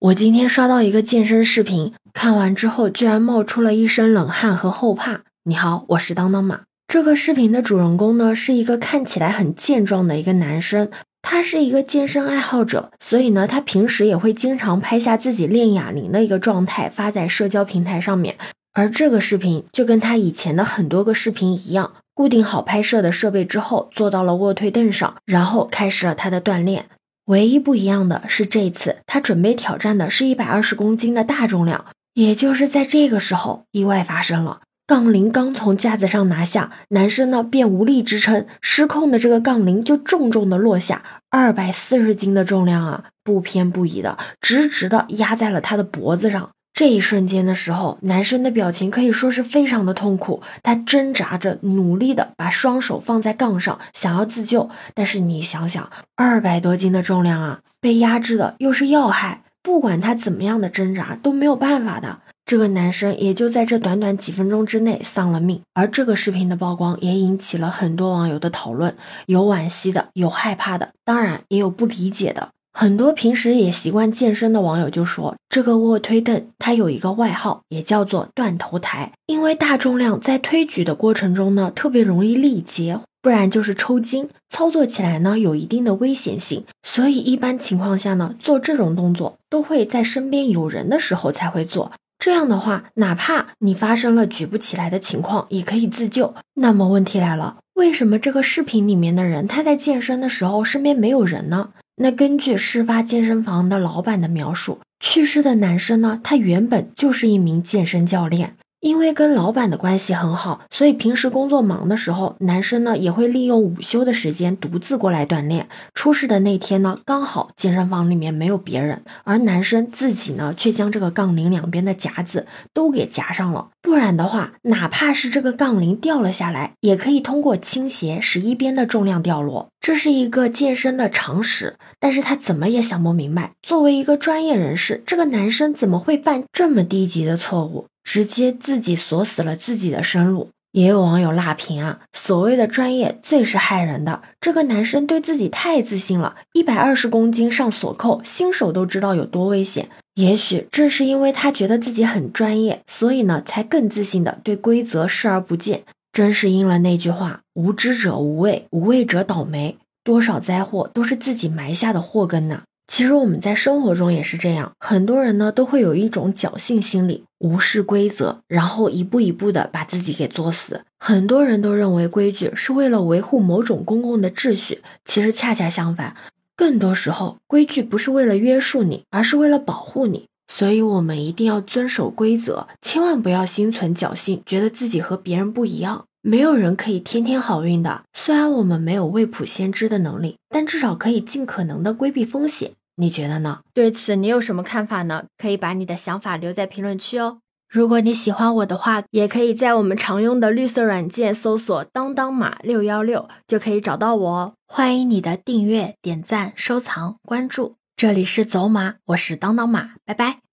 我今天刷到一个健身视频，看完之后居然冒出了一身冷汗和后怕。你好，我是当当马。这个视频的主人公呢，是一个看起来很健壮的一个男生，他是一个健身爱好者，所以呢，他平时也会经常拍下自己练哑铃的一个状态发在社交平台上面。而这个视频就跟他以前的很多个视频一样，固定好拍摄的设备之后，坐到了卧推凳上，然后开始了他的锻炼。唯一不一样的是，这次他准备挑战的是一百二十公斤的大重量。也就是在这个时候，意外发生了。杠铃刚从架子上拿下，男生呢便无力支撑，失控的这个杠铃就重重的落下，二百四十斤的重量啊，不偏不倚的，直直的压在了他的脖子上。这一瞬间的时候，男生的表情可以说是非常的痛苦，他挣扎着，努力的把双手放在杠上，想要自救。但是你想想，二百多斤的重量啊，被压制的又是要害，不管他怎么样的挣扎都没有办法的。这个男生也就在这短短几分钟之内丧了命。而这个视频的曝光也引起了很多网友的讨论，有惋惜的，有害怕的，当然也有不理解的。很多平时也习惯健身的网友就说，这个卧推凳它有一个外号，也叫做断头台，因为大重量在推举的过程中呢，特别容易力竭，不然就是抽筋，操作起来呢有一定的危险性，所以一般情况下呢，做这种动作都会在身边有人的时候才会做。这样的话，哪怕你发生了举不起来的情况，也可以自救。那么问题来了，为什么这个视频里面的人他在健身的时候身边没有人呢？那根据事发健身房的老板的描述，去世的男生呢，他原本就是一名健身教练。因为跟老板的关系很好，所以平时工作忙的时候，男生呢也会利用午休的时间独自过来锻炼。出事的那天呢，刚好健身房里面没有别人，而男生自己呢却将这个杠铃两边的夹子都给夹上了。不然的话，哪怕是这个杠铃掉了下来，也可以通过倾斜使一边的重量掉落。这是一个健身的常识，但是他怎么也想不明白，作为一个专业人士，这个男生怎么会犯这么低级的错误？直接自己锁死了自己的生路。也有网友辣评啊，所谓的专业最是害人的。这个男生对自己太自信了，一百二十公斤上锁扣，新手都知道有多危险。也许正是因为他觉得自己很专业，所以呢，才更自信的对规则视而不见。真是应了那句话：无知者无畏，无畏者倒霉。多少灾祸都是自己埋下的祸根呐。其实我们在生活中也是这样，很多人呢都会有一种侥幸心理，无视规则，然后一步一步的把自己给作死。很多人都认为规矩是为了维护某种公共的秩序，其实恰恰相反，更多时候规矩不是为了约束你，而是为了保护你。所以，我们一定要遵守规则，千万不要心存侥幸，觉得自己和别人不一样。没有人可以天天好运的。虽然我们没有未卜先知的能力，但至少可以尽可能的规避风险。你觉得呢？对此你有什么看法呢？可以把你的想法留在评论区哦。如果你喜欢我的话，也可以在我们常用的绿色软件搜索“当当马六幺六”，就可以找到我哦。欢迎你的订阅、点赞、收藏、关注。这里是走马，我是当当马，拜拜。